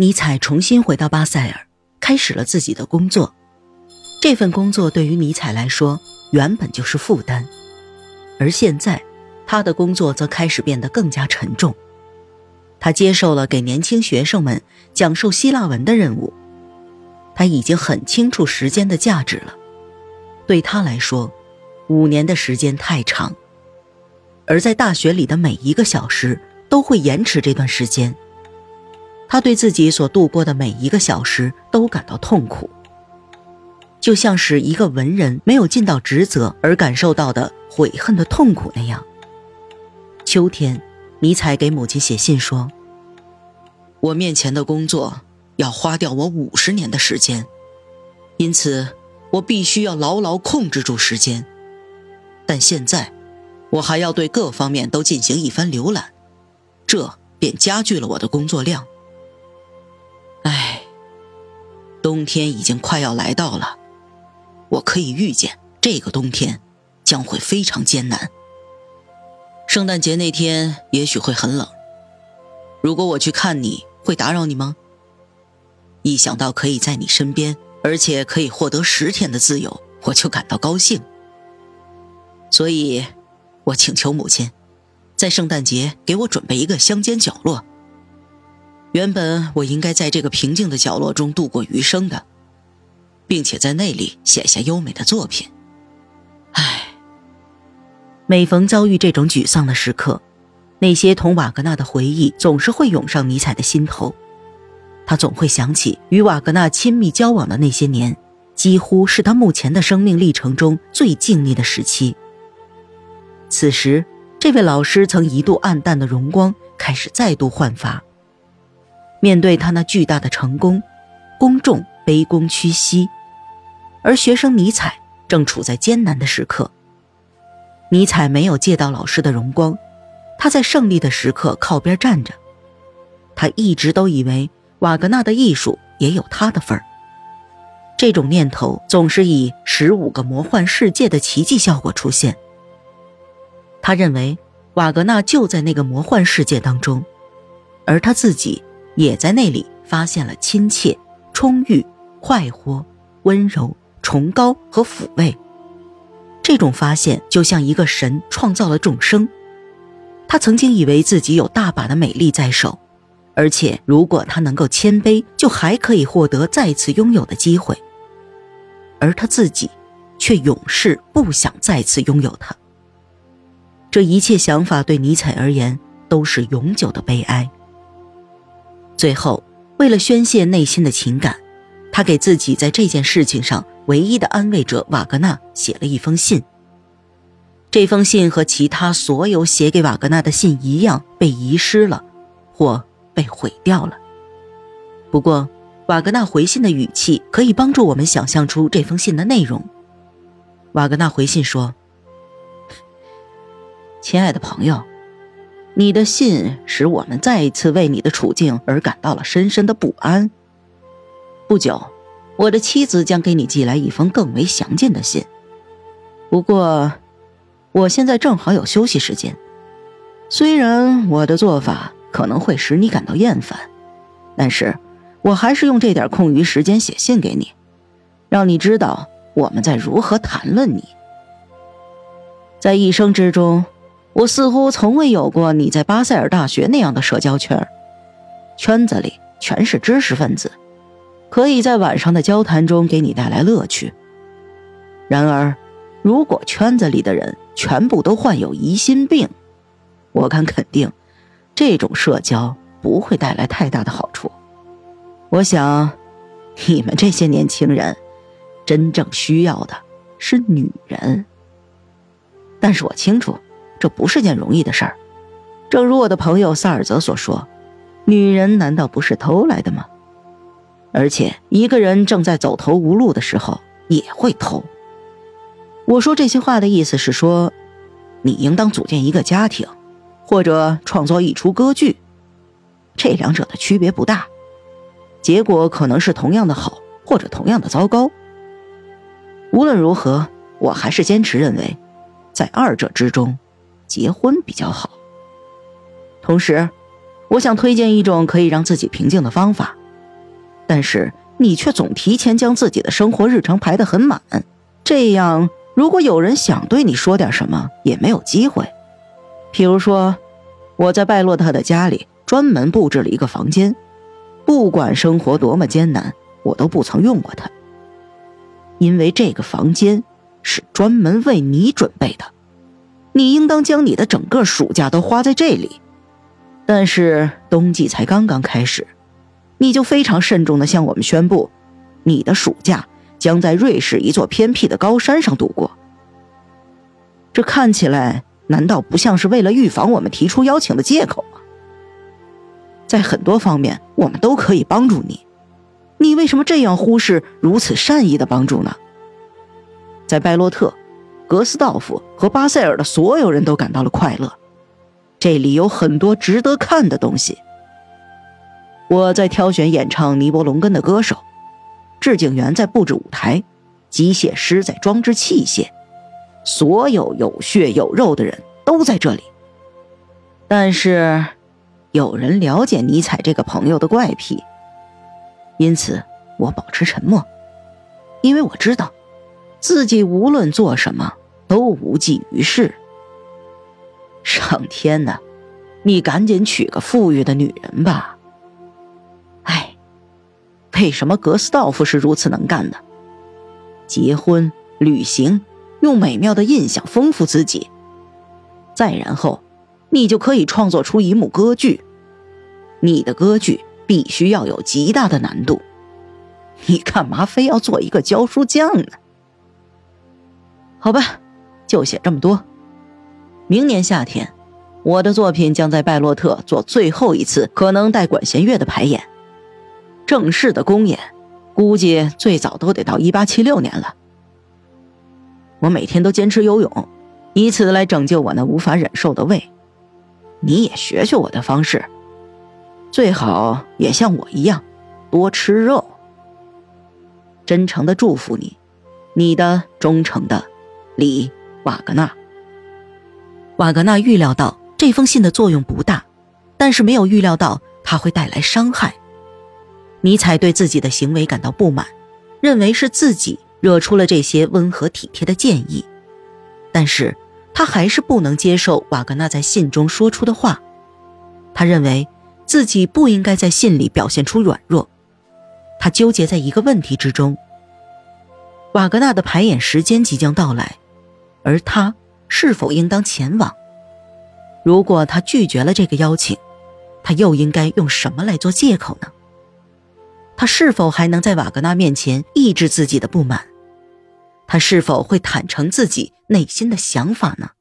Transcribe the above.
尼采重新回到巴塞尔，开始了自己的工作。这份工作对于尼采来说原本就是负担，而现在，他的工作则开始变得更加沉重。他接受了给年轻学生们讲授希腊文的任务。他已经很清楚时间的价值了。对他来说，五年的时间太长，而在大学里的每一个小时都会延迟这段时间。他对自己所度过的每一个小时都感到痛苦，就像是一个文人没有尽到职责而感受到的悔恨的痛苦那样。秋天，尼采给母亲写信说：“我面前的工作要花掉我五十年的时间，因此我必须要牢牢控制住时间。但现在，我还要对各方面都进行一番浏览，这便加剧了我的工作量。”冬天已经快要来到了，我可以预见这个冬天将会非常艰难。圣诞节那天也许会很冷。如果我去看你会打扰你吗？一想到可以在你身边，而且可以获得十天的自由，我就感到高兴。所以，我请求母亲，在圣诞节给我准备一个乡间角落。原本我应该在这个平静的角落中度过余生的，并且在那里写下优美的作品。唉，每逢遭遇这种沮丧的时刻，那些同瓦格纳的回忆总是会涌上尼采的心头。他总会想起与瓦格纳亲密交往的那些年，几乎是他目前的生命历程中最静谧的时期。此时，这位老师曾一度暗淡的荣光开始再度焕发。面对他那巨大的成功，公众卑躬屈膝，而学生尼采正处在艰难的时刻。尼采没有借到老师的荣光，他在胜利的时刻靠边站着。他一直都以为瓦格纳的艺术也有他的份儿。这种念头总是以十五个魔幻世界的奇迹效果出现。他认为瓦格纳就在那个魔幻世界当中，而他自己。也在那里发现了亲切、充裕、快活、温柔、崇高和抚慰。这种发现就像一个神创造了众生。他曾经以为自己有大把的美丽在手，而且如果他能够谦卑，就还可以获得再次拥有的机会。而他自己，却永世不想再次拥有它。这一切想法对尼采而言都是永久的悲哀。最后，为了宣泄内心的情感，他给自己在这件事情上唯一的安慰者瓦格纳写了一封信。这封信和其他所有写给瓦格纳的信一样，被遗失了，或被毁掉了。不过，瓦格纳回信的语气可以帮助我们想象出这封信的内容。瓦格纳回信说：“ 亲爱的朋友。”你的信使我们再一次为你的处境而感到了深深的不安。不久，我的妻子将给你寄来一封更为详尽的信。不过，我现在正好有休息时间。虽然我的做法可能会使你感到厌烦，但是我还是用这点空余时间写信给你，让你知道我们在如何谈论你。在一生之中。我似乎从未有过你在巴塞尔大学那样的社交圈圈子里全是知识分子，可以在晚上的交谈中给你带来乐趣。然而，如果圈子里的人全部都患有疑心病，我敢肯定，这种社交不会带来太大的好处。我想，你们这些年轻人真正需要的是女人。但是我清楚。这不是件容易的事儿，正如我的朋友萨尔泽所说：“女人难道不是偷来的吗？”而且，一个人正在走投无路的时候也会偷。我说这些话的意思是说，你应当组建一个家庭，或者创作一出歌剧，这两者的区别不大，结果可能是同样的好，或者同样的糟糕。无论如何，我还是坚持认为，在二者之中。结婚比较好。同时，我想推荐一种可以让自己平静的方法，但是你却总提前将自己的生活日程排得很满，这样如果有人想对你说点什么，也没有机会。譬如说，我在拜洛特的家里专门布置了一个房间，不管生活多么艰难，我都不曾用过它，因为这个房间是专门为你准备的。你应当将你的整个暑假都花在这里，但是冬季才刚刚开始，你就非常慎重地向我们宣布，你的暑假将在瑞士一座偏僻的高山上度过。这看起来难道不像是为了预防我们提出邀请的借口吗？在很多方面，我们都可以帮助你，你为什么这样忽视如此善意的帮助呢？在拜洛特。格斯道夫和巴塞尔的所有人都感到了快乐。这里有很多值得看的东西。我在挑选演唱《尼伯龙根》的歌手，致敬员在布置舞台，机械师在装置器械，所有有血有肉的人都在这里。但是，有人了解尼采这个朋友的怪癖，因此我保持沉默，因为我知道。自己无论做什么都无济于事。上天呐，你赶紧娶个富裕的女人吧！哎，为什么格斯道夫是如此能干的？结婚、旅行，用美妙的印象丰富自己，再然后，你就可以创作出一幕歌剧。你的歌剧必须要有极大的难度。你干嘛非要做一个教书匠呢？好吧，就写这么多。明年夏天，我的作品将在拜洛特做最后一次可能带管弦乐的排演。正式的公演，估计最早都得到一八七六年了。我每天都坚持游泳，以此来拯救我那无法忍受的胃。你也学学我的方式，最好也像我一样，多吃肉。真诚的祝福你，你的忠诚的。李瓦格纳。瓦格纳预料到这封信的作用不大，但是没有预料到它会带来伤害。尼采对自己的行为感到不满，认为是自己惹出了这些温和体贴的建议，但是他还是不能接受瓦格纳在信中说出的话。他认为自己不应该在信里表现出软弱。他纠结在一个问题之中：瓦格纳的排演时间即将到来。而他是否应当前往？如果他拒绝了这个邀请，他又应该用什么来做借口呢？他是否还能在瓦格纳面前抑制自己的不满？他是否会坦诚自己内心的想法呢？